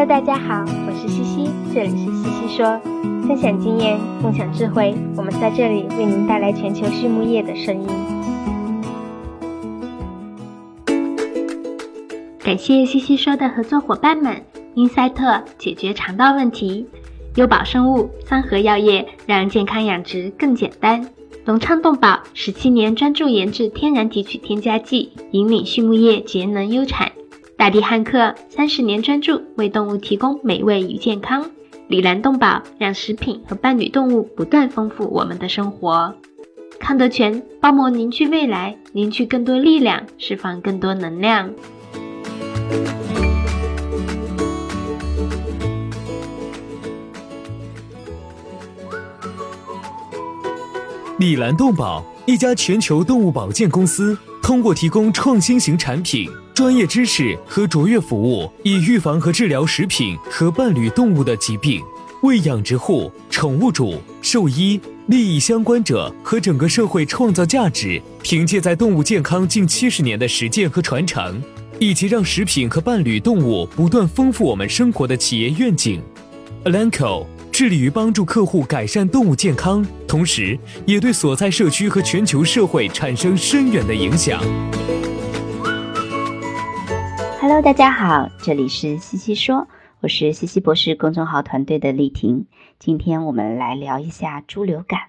Hello，大家好，我是西西，这里是西西说，分享经验，共享智慧，我们在这里为您带来全球畜牧业的声音。感谢西西说的合作伙伴们：英赛特解决肠道问题，优宝生物、三和药业让健康养殖更简单，隆昌动宝十七年专注研制天然提取添加剂，引领畜牧业节能优产。大地汉克三十年专注为动物提供美味与健康，里兰动宝让食品和伴侣动物不断丰富我们的生活。康德全包膜凝聚未来，凝聚更多力量，释放更多能量。里兰动宝一家全球动物保健公司，通过提供创新型产品。专业知识和卓越服务，以预防和治疗食品和伴侣动物的疾病，为养殖户、宠物主、兽医、利益相关者和整个社会创造价值。凭借在动物健康近七十年的实践和传承，以及让食品和伴侣动物不断丰富我们生活的企业愿景，Alanco 致力于帮助客户改善动物健康，同时也对所在社区和全球社会产生深远的影响。Hello，大家好，这里是西西说，我是西西博士公众号团队的丽婷。今天我们来聊一下猪流感。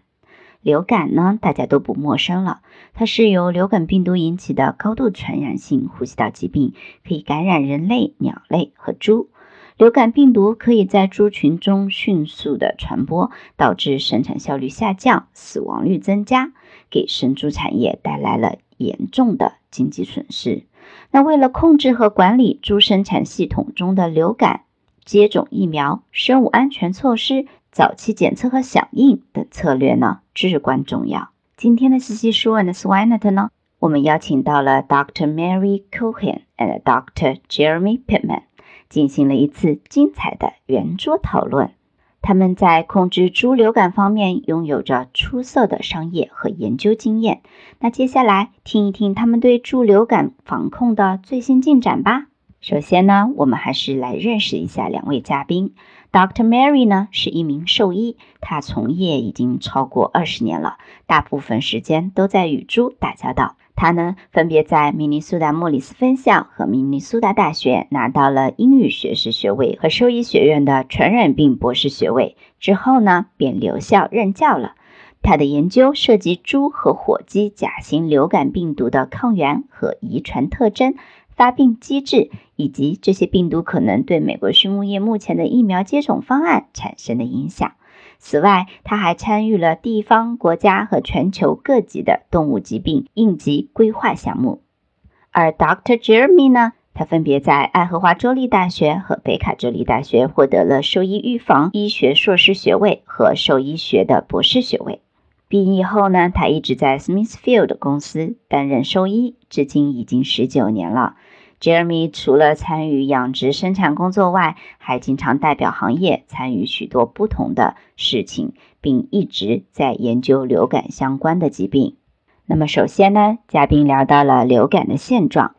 流感呢，大家都不陌生了，它是由流感病毒引起的高度传染性呼吸道疾病，可以感染人类、鸟类和猪。流感病毒可以在猪群中迅速的传播，导致生产效率下降、死亡率增加，给生猪产业带来了严重的经济损失。那为了控制和管理猪生产系统中的流感，接种疫苗、生物安全措施、早期检测和响应等策略呢，至关重要。今天的西西说 and Swinet 呢，我们邀请到了 Dr. Mary Cohen and Dr. Jeremy Pittman，进行了一次精彩的圆桌讨论。他们在控制猪流感方面拥有着出色的商业和研究经验。那接下来听一听他们对猪流感防控的最新进展吧。首先呢，我们还是来认识一下两位嘉宾。Dr. Mary 呢是一名兽医，他从业已经超过二十年了，大部分时间都在与猪打交道。他呢，分别在明尼苏达莫里斯分校和明尼苏达大学拿到了英语学士学位和兽医学院的传染病博士学位，之后呢，便留校任教了。他的研究涉及猪和火鸡甲型流感病毒的抗原和遗传特征、发病机制，以及这些病毒可能对美国畜牧业目前的疫苗接种方案产生的影响。此外，他还参与了地方、国家和全球各级的动物疾病应急规划项目。而 Dr. Jeremy 呢，他分别在爱荷华州立大学和北卡州立大学获得了兽医预防医学硕士学位和兽医学的博士学位。毕业后呢，他一直在 Smithfield 公司担任兽医，至今已经十九年了。Jeremy 除了参与养殖生产工作外，还经常代表行业参与许多不同的事情，并一直在研究流感相关的疾病。那么，首先呢，嘉宾聊到了流感的现状。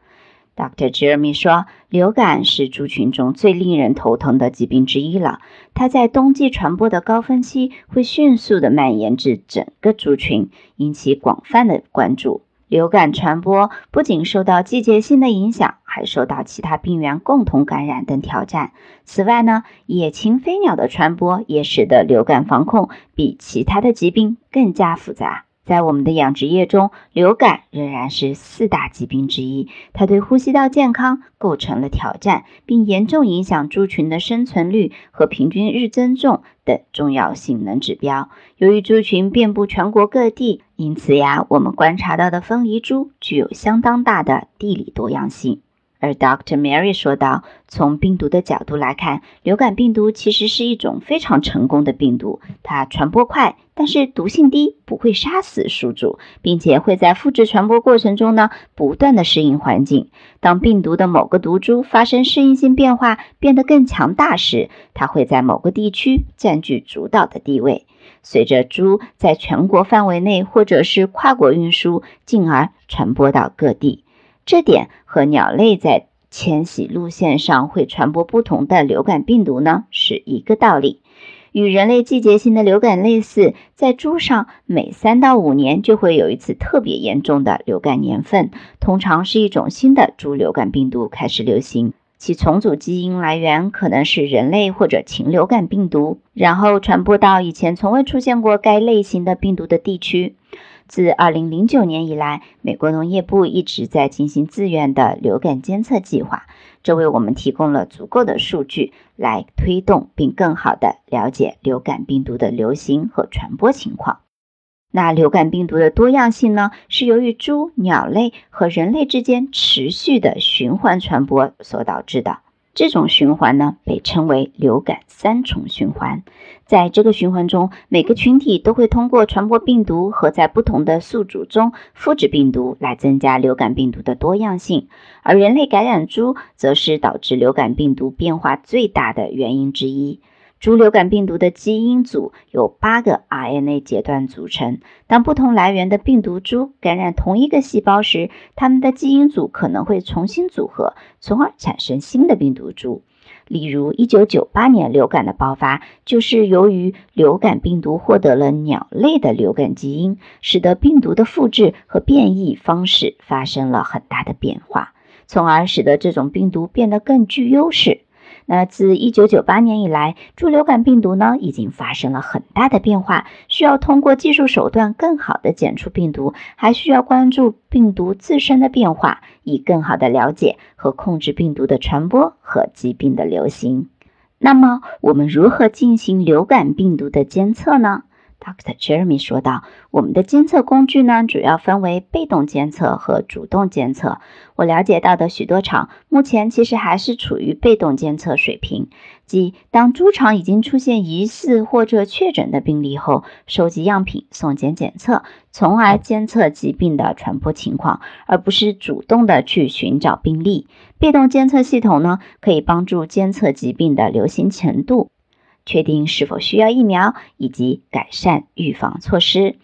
Dr. Jeremy 说，流感是猪群中最令人头疼的疾病之一了。它在冬季传播的高峰期会迅速的蔓延至整个猪群，引起广泛的关注。流感传播不仅受到季节性的影响，还受到其他病原共同感染等挑战。此外呢，野禽飞鸟的传播也使得流感防控比其他的疾病更加复杂。在我们的养殖业中，流感仍然是四大疾病之一，它对呼吸道健康构成了挑战，并严重影响猪群的生存率和平均日增重等重要性能指标。由于猪群遍布全国各地，因此呀，我们观察到的分离猪具有相当大的地理多样性。而 Dr. Mary 说道：“从病毒的角度来看，流感病毒其实是一种非常成功的病毒。它传播快，但是毒性低，不会杀死宿主，并且会在复制传播过程中呢不断的适应环境。当病毒的某个毒株发生适应性变化，变得更强大时，它会在某个地区占据主导的地位。随着猪在全国范围内或者是跨国运输，进而传播到各地。”这点和鸟类在迁徙路线上会传播不同的流感病毒呢？是一个道理。与人类季节性的流感类似，在猪上每三到五年就会有一次特别严重的流感年份，通常是一种新的猪流感病毒开始流行，其重组基因来源可能是人类或者禽流感病毒，然后传播到以前从未出现过该类型的病毒的地区。自2009年以来，美国农业部一直在进行自愿的流感监测计划。这为我们提供了足够的数据来推动并更好地了解流感病毒的流行和传播情况。那流感病毒的多样性呢，是由于猪、鸟类和人类之间持续的循环传播所导致的。这种循环呢，被称为流感三重循环。在这个循环中，每个群体都会通过传播病毒和在不同的宿主中复制病毒来增加流感病毒的多样性。而人类感染猪，则是导致流感病毒变化最大的原因之一。猪流感病毒的基因组由八个 RNA 节段组成。当不同来源的病毒株感染同一个细胞时，它们的基因组可能会重新组合，从而产生新的病毒株。例如，1998年流感的爆发就是由于流感病毒获得了鸟类的流感基因，使得病毒的复制和变异方式发生了很大的变化，从而使得这种病毒变得更具优势。那自一九九八年以来，猪流感病毒呢已经发生了很大的变化，需要通过技术手段更好的检出病毒，还需要关注病毒自身的变化，以更好的了解和控制病毒的传播和疾病的流行。那么，我们如何进行流感病毒的监测呢？Dr. Jeremy 说道：“我们的监测工具呢，主要分为被动监测和主动监测。我了解到的许多场目前其实还是处于被动监测水平，即当猪场已经出现疑似或者确诊的病例后，收集样品送检检测，从而监测疾病的传播情况，而不是主动的去寻找病例。被动监测系统呢，可以帮助监测疾病的流行程度。”确定是否需要疫苗，以及改善预防措施。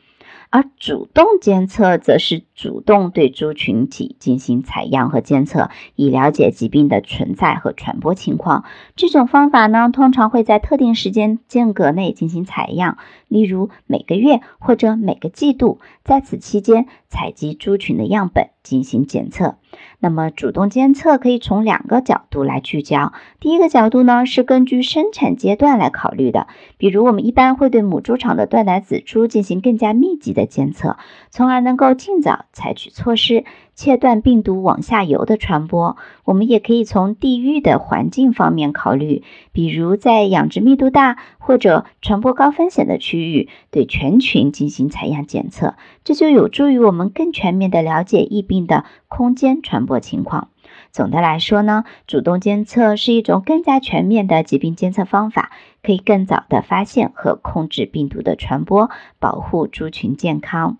而主动监测则是主动对猪群体进行采样和监测，以了解疾病的存在和传播情况。这种方法呢，通常会在特定时间间隔内进行采样，例如每个月或者每个季度，在此期间采集猪群的样本进行检测。那么，主动监测可以从两个角度来聚焦。第一个角度呢，是根据生产阶段来考虑的。比如，我们一般会对母猪场的断奶子猪进行更加密集的监测，从而能够尽早采取措施。切断病毒往下游的传播，我们也可以从地域的环境方面考虑，比如在养殖密度大或者传播高风险的区域，对全群进行采样检测，这就有助于我们更全面的了解疫病的空间传播情况。总的来说呢，主动监测是一种更加全面的疾病监测方法，可以更早的发现和控制病毒的传播，保护猪群健康。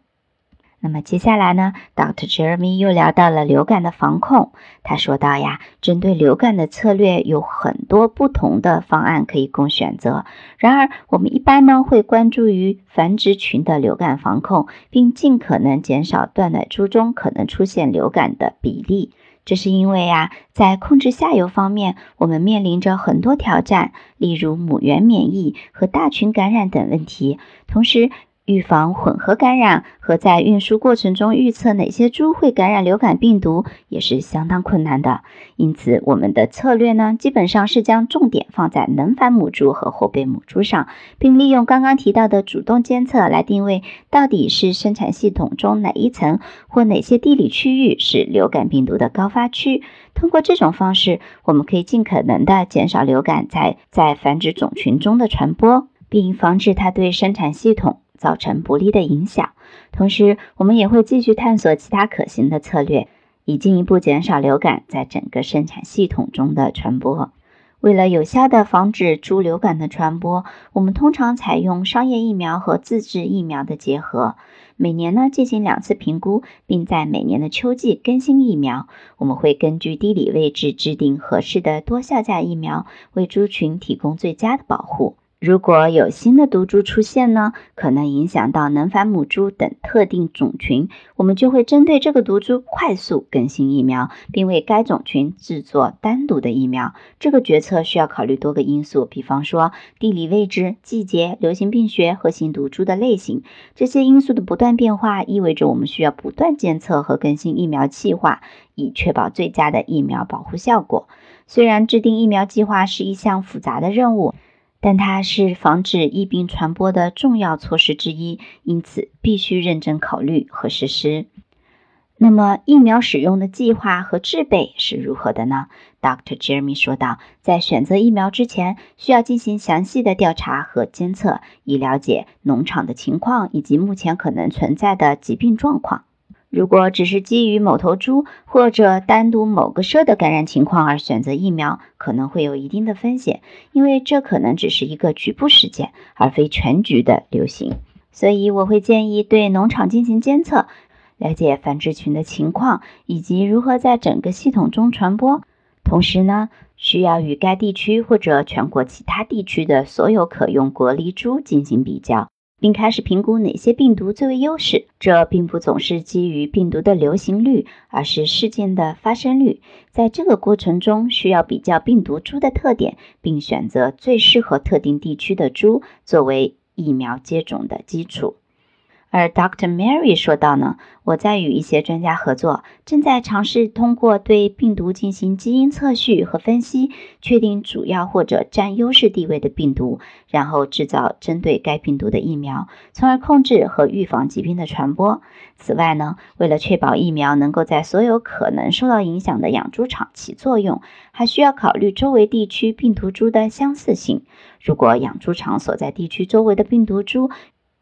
那么接下来呢，Dr. Jeremy 又聊到了流感的防控。他说到呀，针对流感的策略有很多不同的方案可以供选择。然而，我们一般呢会关注于繁殖群的流感防控，并尽可能减少断奶猪中可能出现流感的比例。这是因为呀，在控制下游方面，我们面临着很多挑战，例如母源免疫和大群感染等问题。同时，预防混合感染和在运输过程中预测哪些猪会感染流感病毒也是相当困难的。因此，我们的策略呢，基本上是将重点放在能繁母猪和后备母猪上，并利用刚刚提到的主动监测来定位到底是生产系统中哪一层或哪些地理区域是流感病毒的高发区。通过这种方式，我们可以尽可能的减少流感在在繁殖种群中的传播，并防止它对生产系统。造成不利的影响。同时，我们也会继续探索其他可行的策略，以进一步减少流感在整个生产系统中的传播。为了有效地防止猪流感的传播，我们通常采用商业疫苗和自制疫苗的结合。每年呢进行两次评估，并在每年的秋季更新疫苗。我们会根据地理位置制定合适的多效价疫苗，为猪群提供最佳的保护。如果有新的毒株出现呢，可能影响到能繁母猪等特定种群，我们就会针对这个毒株快速更新疫苗，并为该种群制作单独的疫苗。这个决策需要考虑多个因素，比方说地理位置、季节、流行病学和新毒株的类型。这些因素的不断变化，意味着我们需要不断监测和更新疫苗计划，以确保最佳的疫苗保护效果。虽然制定疫苗计划是一项复杂的任务。但它是防止疫病传播的重要措施之一，因此必须认真考虑和实施。那么，疫苗使用的计划和制备是如何的呢？Dr. Jeremy 说道，在选择疫苗之前，需要进行详细的调查和监测，以了解农场的情况以及目前可能存在的疾病状况。如果只是基于某头猪或者单独某个社的感染情况而选择疫苗，可能会有一定的风险，因为这可能只是一个局部事件，而非全局的流行。所以，我会建议对农场进行监测，了解繁殖群的情况以及如何在整个系统中传播。同时呢，需要与该地区或者全国其他地区的所有可用隔离猪进行比较。并开始评估哪些病毒最为优势。这并不总是基于病毒的流行率，而是事件的发生率。在这个过程中，需要比较病毒株的特点，并选择最适合特定地区的株作为疫苗接种的基础。而 Dr. Mary 说道呢，我在与一些专家合作，正在尝试通过对病毒进行基因测序和分析，确定主要或者占优势地位的病毒，然后制造针对该病毒的疫苗，从而控制和预防疾病的传播。此外呢，为了确保疫苗能够在所有可能受到影响的养猪场起作用，还需要考虑周围地区病毒株的相似性。如果养猪场所在地区周围的病毒株，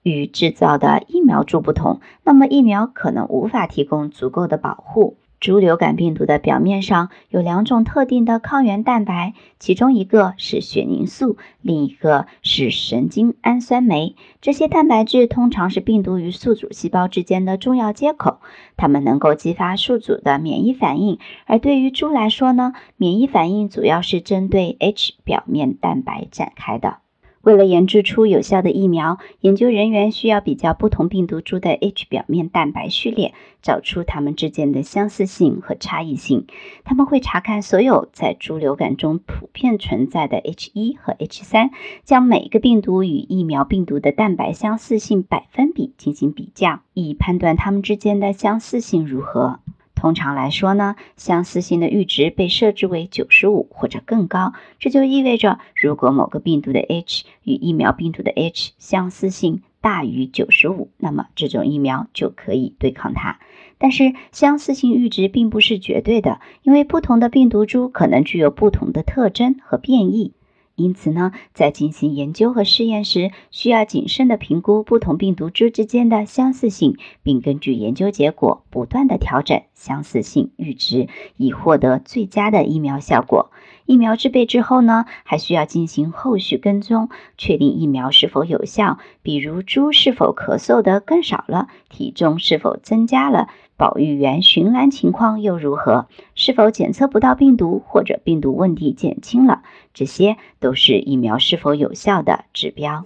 与制造的疫苗株不同，那么疫苗可能无法提供足够的保护。猪流感病毒的表面上有两种特定的抗原蛋白，其中一个是血凝素，另一个是神经氨酸酶。这些蛋白质通常是病毒与宿主细胞之间的重要接口，它们能够激发宿主的免疫反应。而对于猪来说呢，免疫反应主要是针对 H 表面蛋白展开的。为了研制出有效的疫苗，研究人员需要比较不同病毒株的 H 表面蛋白序列，找出它们之间的相似性和差异性。他们会查看所有在猪流感中普遍存在的 H1 和 H3，将每个病毒与疫苗病毒的蛋白相似性百分比进行比较，以判断它们之间的相似性如何。通常来说呢，相似性的阈值被设置为九十五或者更高，这就意味着如果某个病毒的 H 与疫苗病毒的 H 相似性大于九十五，那么这种疫苗就可以对抗它。但是相似性阈值并不是绝对的，因为不同的病毒株可能具有不同的特征和变异。因此呢，在进行研究和试验时，需要谨慎地评估不同病毒株之间的相似性，并根据研究结果不断地调整相似性阈值，以获得最佳的疫苗效果。疫苗制备之后呢，还需要进行后续跟踪，确定疫苗是否有效，比如猪是否咳嗽的更少了，体重是否增加了。保育员巡栏情况又如何？是否检测不到病毒，或者病毒问题减轻了？这些都是疫苗是否有效的指标。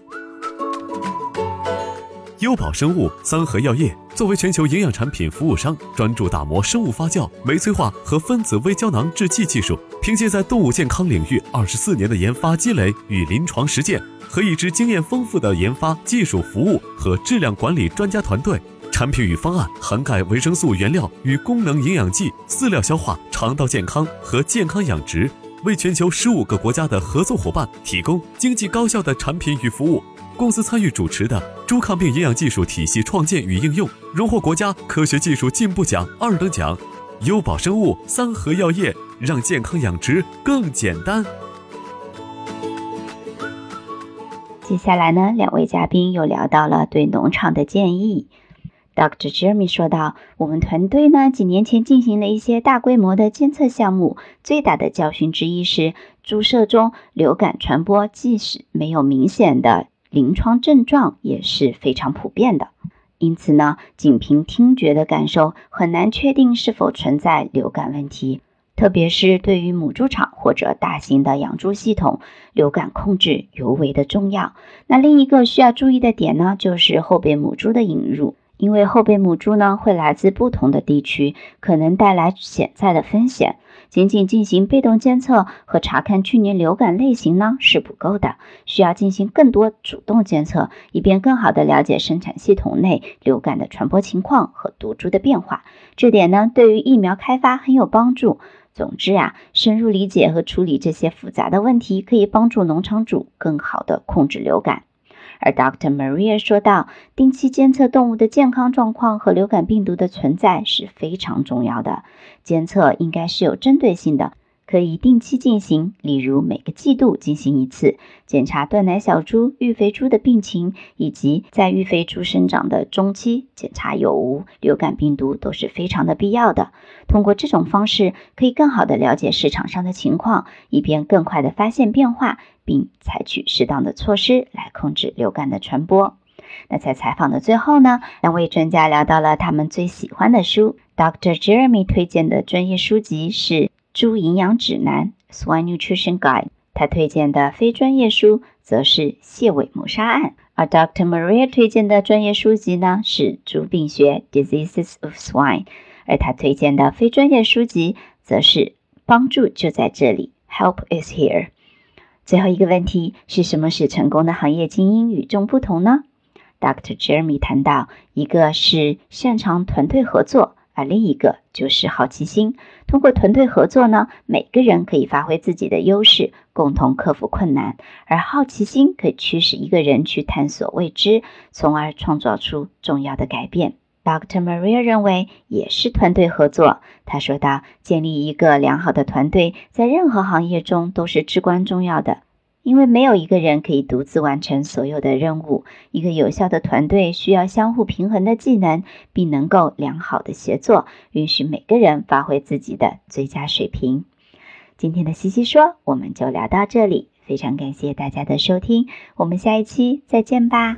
优宝生物三和药业作为全球营养产品服务商，专注打磨生物发酵、酶催化和分子微胶囊制剂技术。凭借在动物健康领域二十四年的研发积累与临床实践，和一支经验丰富的研发、技术服务和质量管理专家团队。产品与方案涵盖维生素原料与功能营养剂、饲料消化、肠道健康和健康养殖，为全球十五个国家的合作伙伴提供经济高效的产品与服务。公司参与主持的猪抗病营养技术体系创建与应用，荣获国家科学技术进步奖二等奖。优宝生物、三和药业，让健康养殖更简单。接下来呢，两位嘉宾又聊到了对农场的建议。Dr. Jeremy 说道：“我们团队呢几年前进行了一些大规模的监测项目，最大的教训之一是，猪舍中流感传播即使没有明显的临床症状，也是非常普遍的。因此呢，仅凭听觉的感受很难确定是否存在流感问题。”特别是对于母猪场或者大型的养猪系统，流感控制尤为的重要。那另一个需要注意的点呢，就是后备母猪的引入。因为后备母猪呢会来自不同的地区，可能带来潜在的风险。仅仅进行被动监测和查看去年流感类型呢是不够的，需要进行更多主动监测，以便更好地了解生产系统内流感的传播情况和毒株的变化。这点呢对于疫苗开发很有帮助。总之啊，深入理解和处理这些复杂的问题，可以帮助农场主更好地控制流感。而 Dr. Maria 说道，定期监测动物的健康状况和流感病毒的存在是非常重要的。监测应该是有针对性的。可以定期进行，例如每个季度进行一次检查断奶小猪、育肥猪的病情，以及在育肥猪生长的中期检查有无流感病毒都是非常的必要的。通过这种方式，可以更好的了解市场上的情况，以便更快的发现变化，并采取适当的措施来控制流感的传播。那在采访的最后呢，两位专家聊到了他们最喜欢的书，Dr. Jeremy 推荐的专业书籍是。猪营养指南 （Swine Nutrition Guide），他推荐的非专业书则是《蟹尾谋杀案》，而 Dr. Maria 推荐的专业书籍呢是《猪病学 （Diseases of Swine）》，而他推荐的非专业书籍则是《帮助就在这里》（Help is here）。最后一个问题是什么使成功的行业精英与众不同呢？Dr. Jeremy 谈到，一个是擅长团队合作。而另一个就是好奇心。通过团队合作呢，每个人可以发挥自己的优势，共同克服困难。而好奇心可以驱使一个人去探索未知，从而创造出重要的改变。Dr. Maria 认为，也是团队合作。他说道：“建立一个良好的团队，在任何行业中都是至关重要的。”因为没有一个人可以独自完成所有的任务，一个有效的团队需要相互平衡的技能，并能够良好的协作，允许每个人发挥自己的最佳水平。今天的西西说，我们就聊到这里，非常感谢大家的收听，我们下一期再见吧。